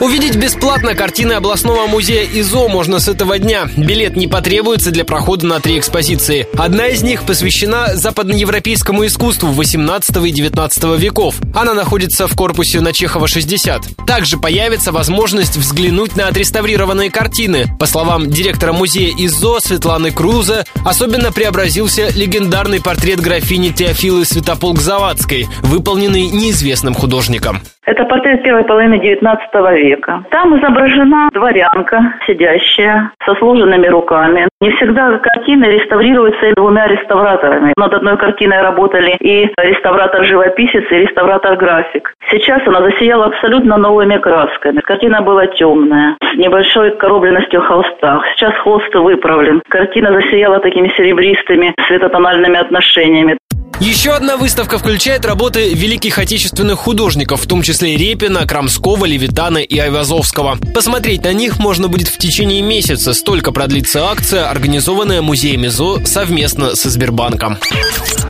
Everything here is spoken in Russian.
Увидеть бесплатно картины областного музея ИЗО можно с этого дня. Билет не потребуется для прохода на три экспозиции. Одна из них посвящена западноевропейскому искусству 18 и 19 веков. Она находится в корпусе на Чехова 60. Также появится возможность взглянуть на отреставрированные картины. По словам директора музея ИЗО Светланы Круза, особенно преобразился легендарный портрет графини Теофилы Святополк-Завадской, выполненный неизвестным художником. Это портрет первой половины XIX века. Там изображена дворянка, сидящая, со сложенными руками. Не всегда картины реставрируются двумя реставраторами. Над одной картиной работали и реставратор-живописец, и реставратор-график. Сейчас она засияла абсолютно новыми красками. Картина была темная, с небольшой коробленностью холста. Сейчас холст выправлен. Картина засияла такими серебристыми светотональными отношениями. Еще одна выставка включает работы великих отечественных художников, в том числе Репина, Крамского, Левитана и Айвазовского. Посмотреть на них можно будет в течение месяца. Столько продлится акция, организованная музеем ИЗО совместно со Сбербанком.